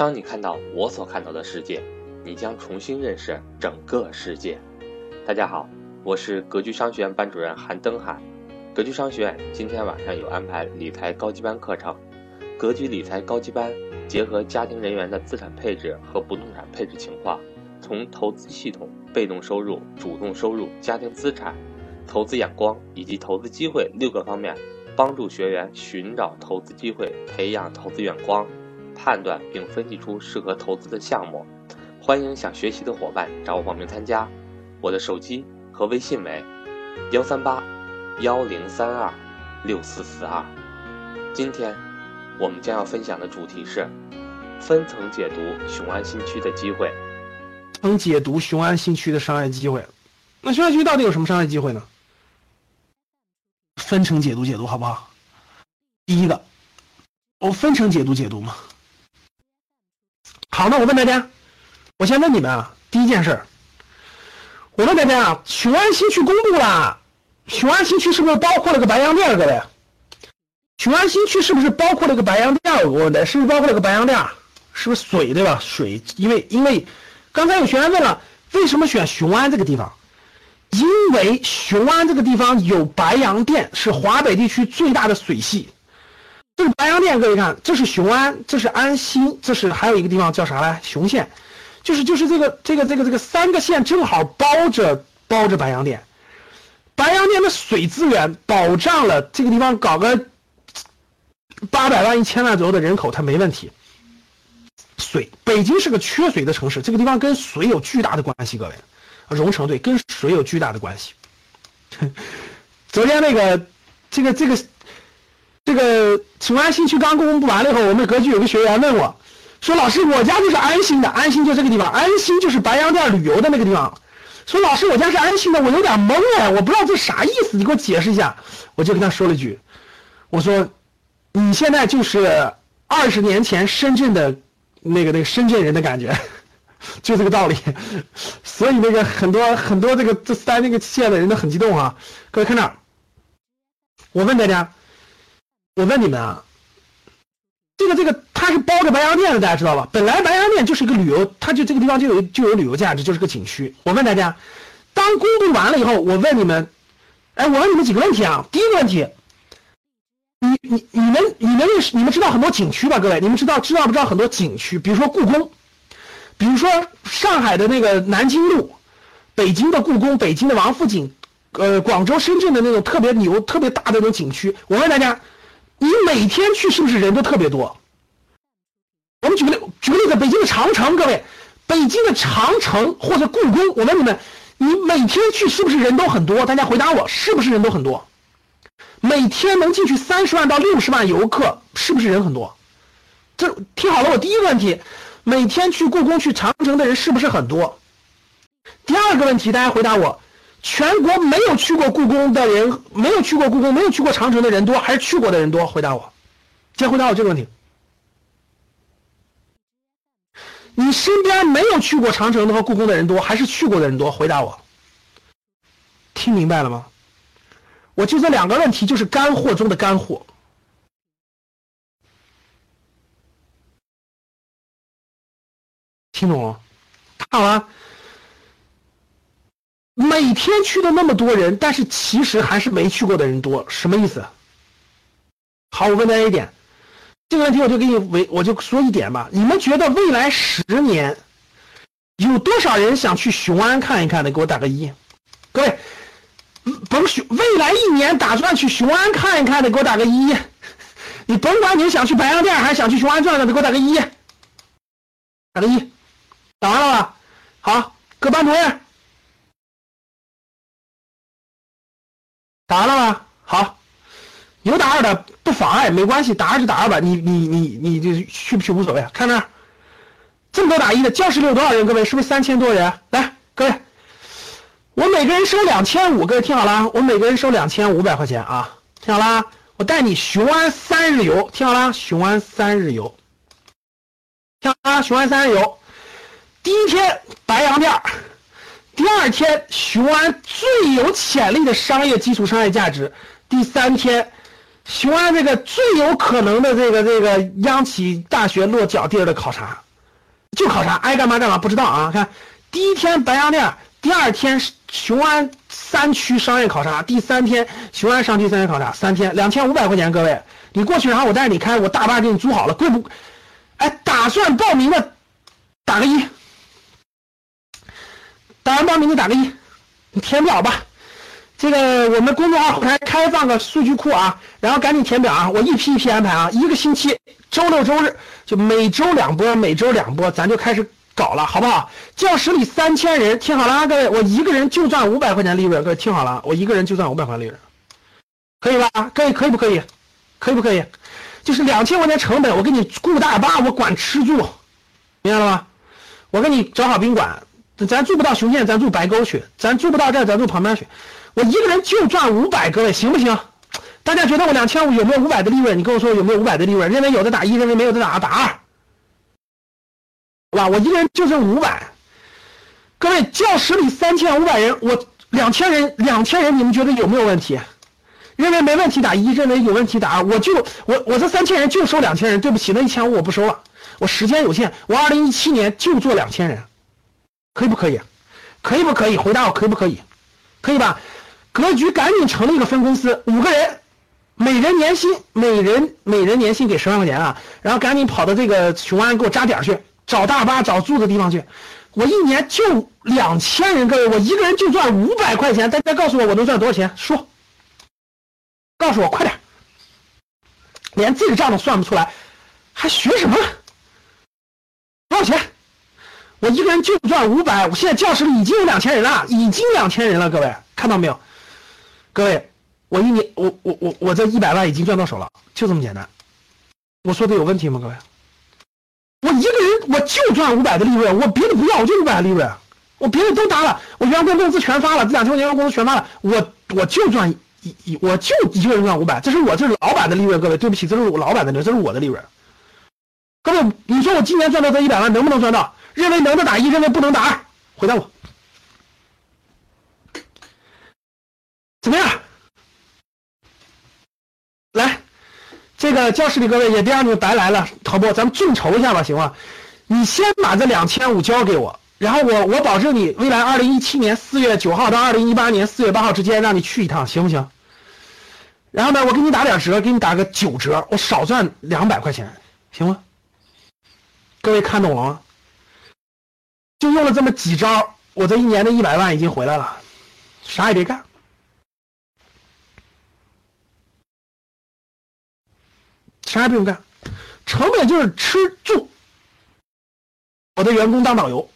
当你看到我所看到的世界，你将重新认识整个世界。大家好，我是格局商学院班主任韩登海。格局商学院今天晚上有安排理财高级班课程，格局理财高级班结合家庭人员的资产配置和不动产配置情况，从投资系统、被动收入、主动收入、家庭资产、投资眼光以及投资机会六个方面，帮助学员寻找投资机会，培养投资眼光。判断并分析出适合投资的项目，欢迎想学习的伙伴找我报名参加。我的手机和微信为幺三八幺零三二六四四二。今天我们将要分享的主题是分层解读雄安新区的机会。能解读雄安新区的商业机会，那雄安新区到底有什么商业机会呢？分层解读解读好不好？第一个，我分层解读解读嘛。好，那我问大家，我先问你们啊，第一件事我问大家啊，雄安新区公布了，雄安新区是不是包括了个白洋淀？各位，雄安新区是不是包括了个白洋淀？我的是不是包括了个白洋淀？是不是水对吧？水，因为因为刚才有学员问了，为什么选雄安这个地方？因为雄安这个地方有白洋淀，是华北地区最大的水系。这是白洋淀，各位看，这是雄安，这是安新，这是还有一个地方叫啥来？雄县，就是就是这个这个这个这个三个县正好包着包着白洋淀，白洋淀的水资源保障了这个地方搞个八百万一千万左右的人口，它没问题。水，北京是个缺水的城市，这个地方跟水有巨大的关系，各位，荣成对，跟水有巨大的关系。昨天那个这个这个。这个雄安新区刚公布完了以后，我们格局有个学员问我，说：“老师，我家就是安新的，安新就这个地方，安新就是白洋淀旅游的那个地方。”说：“老师，我家是安新的，我有点懵哎，我不知道这啥意思，你给我解释一下。”我就跟他说了一句：“我说，你现在就是二十年前深圳的那个那个深圳人的感觉，就这个道理。所以那个很多很多这个这三那个县的人都很激动啊。各位看这，我问大家。”我问你们啊，这个这个它是包着白洋淀的，大家知道吧？本来白洋淀就是一个旅游，它就这个地方就有就有旅游价值，就是个景区。我问大家，当公布完了以后，我问你们，哎，我问你们几个问题啊？第一个问题，你你你们你们认识你们知道很多景区吧？各位，你们知道知道不知道很多景区？比如说故宫，比如说上海的那个南京路，北京的故宫，北京的王府井，呃，广州、深圳的那种特别牛、特别大的那种景区。我问大家。你每天去是不是人都特别多？我们举个例，举个例子，北京的长城，各位，北京的长城或者故宫，我问你们，你每天去是不是人都很多？大家回答我，是不是人都很多？每天能进去三十万到六十万游客，是不是人很多？这听好了，我第一个问题，每天去故宫、去长城的人是不是很多？第二个问题，大家回答我。全国没有去过故宫的人，没有去过故宫，没有去过长城的人多，还是去过的人多？回答我，先回答我这个问题。你身边没有去过长城的和故宫的人多，还是去过的人多？回答我。听明白了吗？我就这两个问题，就是干货中的干货。听懂了？看完。每天去的那么多人，但是其实还是没去过的人多，什么意思？好，我问大家一点，这个问题我就给你为我就说一点吧。你们觉得未来十年有多少人想去雄安看一看的？给我打个一。各位，甭雄未来一年打算去雄安看一看的，给我打个一。你甭管你是想去白洋淀还是想去雄安转转的，给我打个一。打个一，打完了吧？好，各班主任。打完了吧，好，有打二的不妨碍，没关系，打二就打二吧，你你你你就去不去无所谓，看那，这么多打一的，教室里有多少人？各位是不是三千多人？来，各位，我每个人收两千五，各位听好了，我每个人收两千五百块钱啊，听好了，我带你雄安三日游，听好了，雄安三日游，听好了，雄安三日游，第一天白洋淀。第二天，雄安最有潜力的商业基础商业价值；第三天，雄安这个最有可能的这个这个央企大学落脚地儿的考察。就考察，爱干嘛干嘛，不知道啊。看第一天白洋淀，第二天雄安三区商业考察，第三天雄安商区商业考察，三天两千五百块钱，各位，你过去，然后我带你开，我大巴给你租好了，贵不？哎，打算报名的打个一，打算报名的打个一，你填表吧。这个我们公众号后台开放个数据库啊，然后赶紧填表啊，我一批一批安排啊，一个星期周六周日就每周两波，每周两波，咱就开始搞了，好不好？教室里三千人，听好了啊，各位，我一个人就赚五百块钱利润，各位听好了，我一个人就赚五百块利润，可以吧？各位可以不可以？可以不可以？就是两千块钱成本，我给你雇大巴，我管吃住，明白了吗？我给你找好宾馆，咱住不到雄县，咱住白沟去，咱住不到这，咱住旁边去。我一个人就赚五百，各位行不行？大家觉得我两千五有没有五百的利润？你跟我说有没有五百的利润？认为有的打一，认为没有的打打二，好吧？我一个人就挣五百。各位，教室里三千五百人，我两千人，两千人，你们觉得有没有问题？认为没问题打一，认为有问题打二。我就我我这三千人就收两千人，对不起，那一千五我不收了。我时间有限，我二零一七年就做两千人，可以不可以？可以不可以？回答我可以不可以？可以吧？格局赶紧成立一个分公司，五个人，每人年薪，每人每人年薪给十万块钱啊！然后赶紧跑到这个雄安给我扎点去，找大巴，找住的地方去。我一年就两千人，各位，我一个人就赚五百块钱。大家告诉我，我能赚多少钱？说，告诉我，快点！连这个账都算不出来，还学什么？我一个人就赚五百。我现在教室里已经有两千人了，已经两千人了，各位看到没有？各位，我一年我我我我这一百万已经赚到手了，就这么简单。我说的有问题吗？各位，我一个人我就赚五百的利润，我别的不要，我就五百的利润，我别的都搭了，我员工工资全发了，这两千块钱员工工资全发了，我我就赚一一我就一个人赚五百，这是我这是老板的利润，各位对不起，这是我老板的利润，这是我的利润。各位，你说我今年赚到这一百万能不能赚到？认为能的打一，认为不能打二，回答我。怎么样？来，这个教室里各位也别让你们白来了，好不？咱们众筹一下吧，行吗？你先把这两千五交给我，然后我我保证你未来二零一七年四月九号到二零一八年四月八号之间让你去一趟，行不行？然后呢，我给你打点折，给你打个九折，我少赚两百块钱，行吗？各位看懂了吗？用了这么几招，我这一年的一百万已经回来了，啥也别干。啥也不用干，成本就是吃住。我的员工当导游，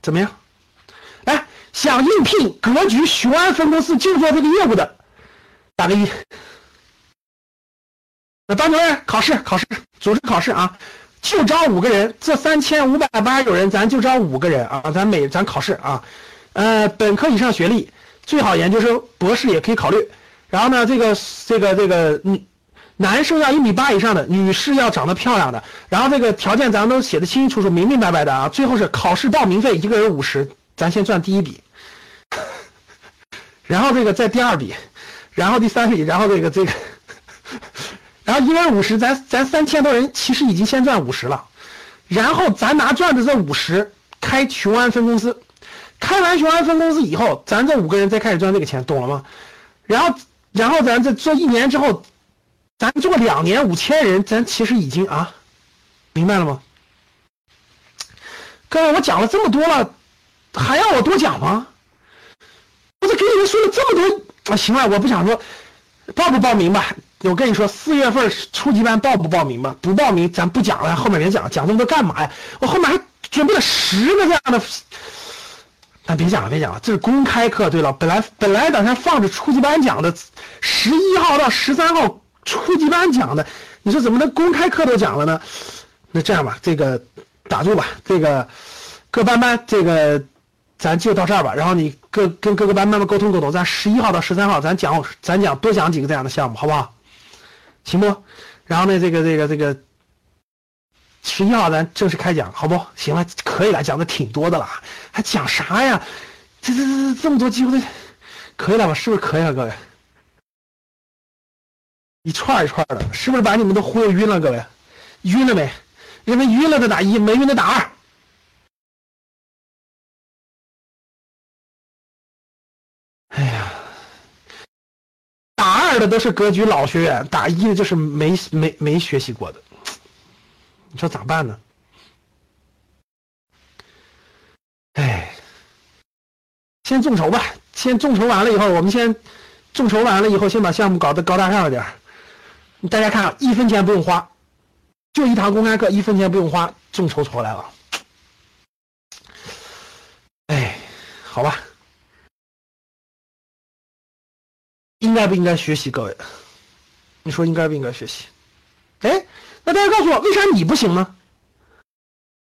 怎么样？来，想应聘格局雄安分公司就做这个业务的，打个一。那班主任考试考试组织考试啊，就招五个人，这三千五百八十九人，咱就招五个人啊，咱每咱考试啊，呃，本科以上学历，最好研究生、博士也可以考虑。然后呢，这个这个这个嗯。男生要一米八以上的，女士要长得漂亮的，然后这个条件咱都写的清清楚楚、明明白白的啊。最后是考试报名费，一个人五十，咱先赚第一笔，然后这个再第二笔，然后第三笔，然后这个这个，然后一个人五十，咱咱三千多人其实已经先赚五十了，然后咱拿赚的这五十开雄安分公司，开完雄安分公司以后，咱这五个人再开始赚这个钱，懂了吗？然后然后咱这做一年之后。咱做两年五千人，咱其实已经啊，明白了吗？各位，我讲了这么多了，还要我多讲吗？我这给你们说了这么多，啊，行了，我不想说，报不报名吧？我跟你说，四月份初级班报不报名吧？不报名，咱不讲了，后面别讲，讲这么多干嘛呀？我后面还准备了十个这样的，咱别讲了，别讲了，这是公开课。对了，本来本来打算放着初级班讲的，十一号到十三号。初级班讲的，你说怎么能公开课都讲了呢？那这样吧，这个打住吧，这个各班班这个咱就到这儿吧。然后你各跟各个班慢慢沟通沟通，咱十一号到十三号咱讲咱讲多讲几个这样的项目，好不好？行不？然后呢，这个这个这个十一号咱正式开讲，好不？行了，可以了，讲的挺多的了，还讲啥呀？这这这这么多机会，可以了吧？是不是可以了，各位？一串一串的，是不是把你们都忽悠晕了？各位，晕了没？认为晕了的打一，没晕的打二。哎呀，打二都是格局老学员，打一的就是没没没学习过的，你说咋办呢？哎，先众筹吧，先众筹完了以后，我们先众筹完了以后，先把项目搞得高大上一点。大家看，一分钱不用花，就一堂公开课，一分钱不用花，众筹筹来了。哎，好吧。应该不应该学习？各位，你说应该不应该学习？哎，那大家告诉我，为啥你不行呢？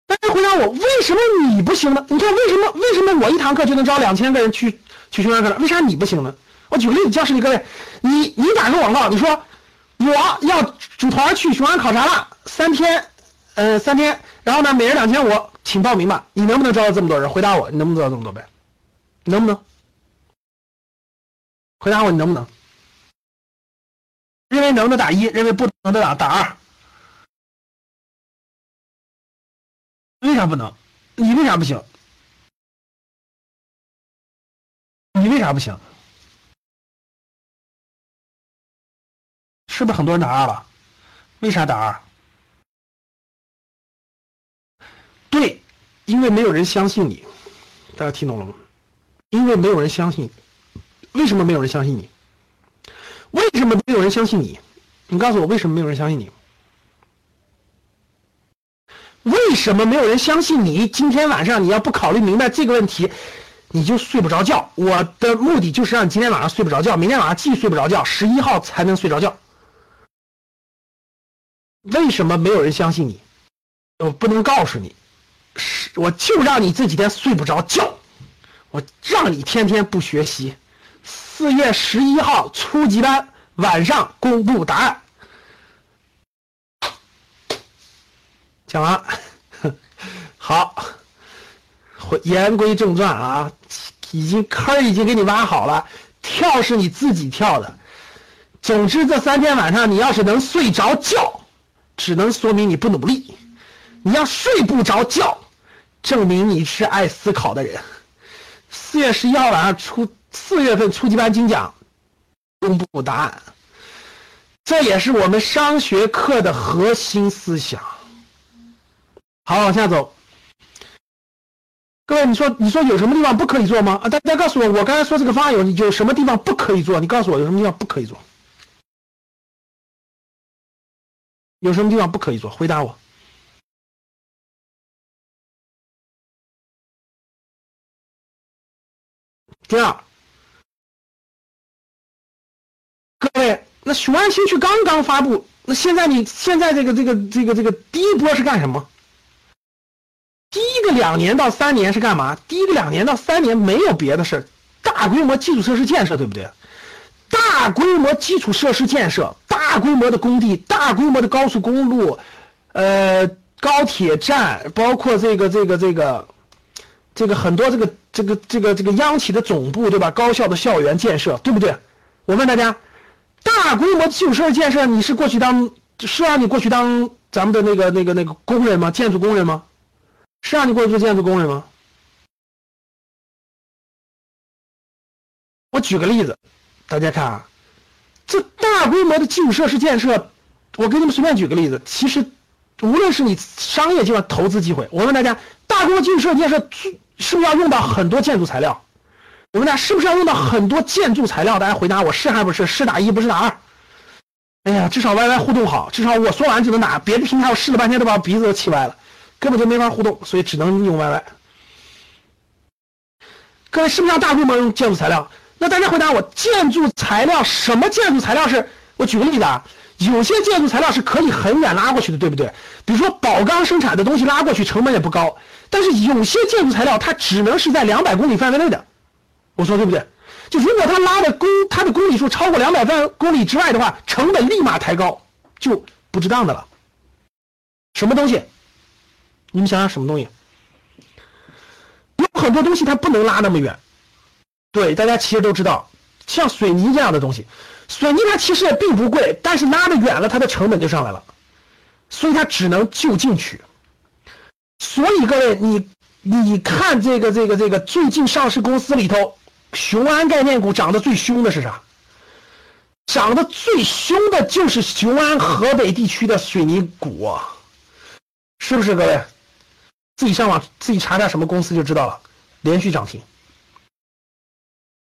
大家回答我，为什么你不行呢？你看，为什么为什么我一堂课就能招两千个人去去学完课了？为啥你不行呢？我举个例子，教室里各位，你你打个广告，你说我要组团去雄安考察了，三天，呃，三天，然后呢，每人两千五，请报名吧。你能不能招到这么多人？回答我，你能不能招到这么多呗？能不能？回答我，你能不能？能的打一，认为不能的打打二。为啥不能？你为啥不行？你为啥不行？是不是很多人打二了？为啥打二？对，因为没有人相信你。大家听懂了吗？因为没有人相信。为什么没有人相信你？为什么没有人相信你？你告诉我为什么没有人相信你？为什么没有人相信你？今天晚上你要不考虑明白这个问题，你就睡不着觉。我的目的就是让你今天晚上睡不着觉，明天晚上继续睡不着觉，十一号才能睡着觉。为什么没有人相信你？我不能告诉你，我就让你这几天睡不着觉，我让你天天不学习。四月十一号初级班晚上公布答案。讲完，好，回言归正传啊，已经坑已经给你挖好了，跳是你自己跳的。总之这三天晚上你要是能睡着觉，只能说明你不努力；你要睡不着觉，证明你是爱思考的人。四月十一号晚上出。四月份初级班精讲公布答案，这也是我们商学课的核心思想。好，往下走。各位，你说你说有什么地方不可以做吗？啊，大家告诉我，我刚才说这个方案有有什么地方不可以做？你告诉我有什么地方不可以做？有什么地方不可以做？回答我。第二。各位，那雄安新区刚刚发布，那现在你现在这个这个这个这个第一波是干什么？第一个两年到三年是干嘛？第一个两年到三年没有别的事大规模基础设施建设，对不对？大规模基础设施建设，大规模的工地，大规模的高速公路，呃，高铁站，包括这个这个这个这个很多这个这个这个这个央企的总部，对吧？高校的校园建设，对不对？我问大家。大规模基础设施建设，你是过去当是让你过去当咱们的那个那个那个工人吗？建筑工人吗？是让你过去做建筑工人吗？我举个例子，大家看啊，这大规模的基础设施建设，我给你们随便举个例子，其实无论是你商业计划、投资机会，我问大家，大规模基础设施建设是不是要用到很多建筑材料？我们俩是不是要用到很多建筑材料？大家回答我是还不是？是打一不是打二？哎呀，至少 YY 互动好，至少我说完就能打。别的平台我试了半天都把鼻子都气歪了，根本就没法互动，所以只能用 YY。各位是不是要大规模用建筑材料？那大家回答我，建筑材料什么建筑材料是？我举个例子啊，有些建筑材料是可以很远拉过去的，对不对？比如说宝钢生产的东西拉过去成本也不高，但是有些建筑材料它只能是在两百公里范围内的。我说对不对？就如果他拉的公，他的公里数超过两百万公里之外的话，成本立马抬高，就不值当的了。什么东西？你们想想什么东西？有很多东西它不能拉那么远。对，大家其实都知道，像水泥这样的东西，水泥它其实也并不贵，但是拉的远了，它的成本就上来了，所以它只能就近取。所以各位，你你看这个这个这个最近上市公司里头，雄安概念股涨得最凶的是啥？涨得最凶的就是雄安河北地区的水泥股，是不是各位？自己上网自己查查什么公司就知道了，连续涨停。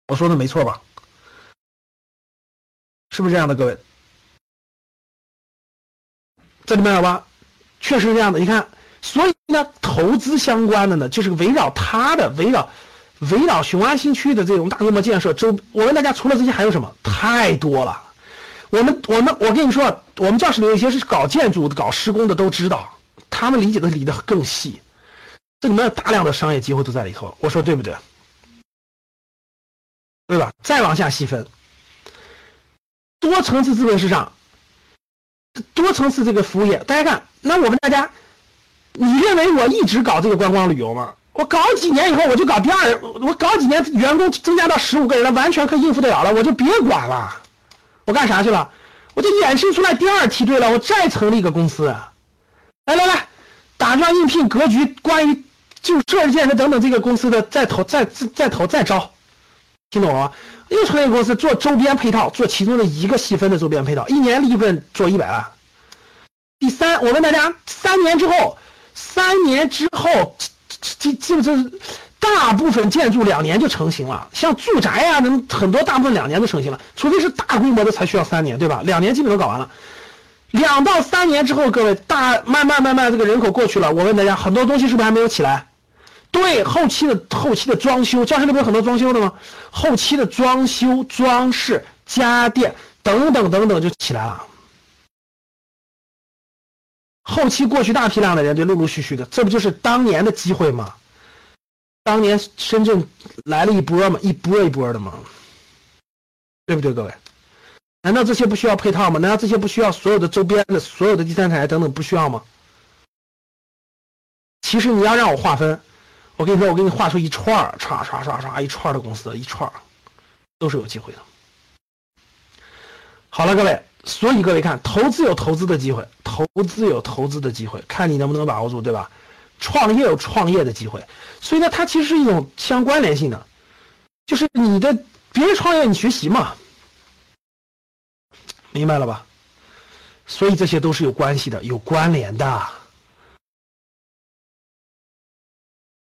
我说的没错吧？是不是这样的，各位？这里面有吧？确实是这样的。你看，所以呢，投资相关的呢，就是围绕它的，围绕围绕雄安新区的这种大规模建设周。我问大家，除了这些还有什么？太多了。我们我们我跟你说，我们教室里有一些是搞建筑、搞施工的，都知道，他们理解的理的更细。这里面有大量的商业机会都在里头，我说对不对？对吧？再往下细分，多层次资本市场，多层次这个服务业，大家看，那我问大家，你认为我一直搞这个观光旅游吗？我搞几年以后，我就搞第二，我搞几年，员工增加到十五个人了，完全可以应付得了了，我就别管了，我干啥去了？我就衍生出来第二梯队了，我再成立一个公司，来来来，打算应聘格局，关于就设计建设等等这个公司的再投再再投再招。听懂了吗？又成立公司做周边配套，做其中的一个细分的周边配套，一年利润做一百万。第三，我问大家，三年之后，三年之后，这这这大部分建筑两年就成型了，像住宅呀，能很多大部分两年就成型了，除非是大规模的才需要三年，对吧？两年基本都搞完了。两到三年之后，各位大慢慢慢慢这个人口过去了，我问大家，很多东西是不是还没有起来？对，后期的后期的装修，教室里不有很多装修的吗？后期的装修、装饰、家电等等等等就起来了。后期过去大批量的人就陆陆续续的，这不就是当年的机会吗？当年深圳来了一波嘛，一波一波的嘛，对不对，各位？难道这些不需要配套吗？难道这些不需要所有的周边的、所有的第三产业等等不需要吗？其实你要让我划分。我跟你说，我给你画出一串儿，唰唰唰唰一串的公司，一串都是有机会的。好了，各位，所以各位看，投资有投资的机会，投资有投资的机会，看你能不能把握住，对吧？创业有创业的机会，所以呢，它其实是一种相关联性的，就是你的别人创业，你学习嘛，明白了吧？所以这些都是有关系的，有关联的。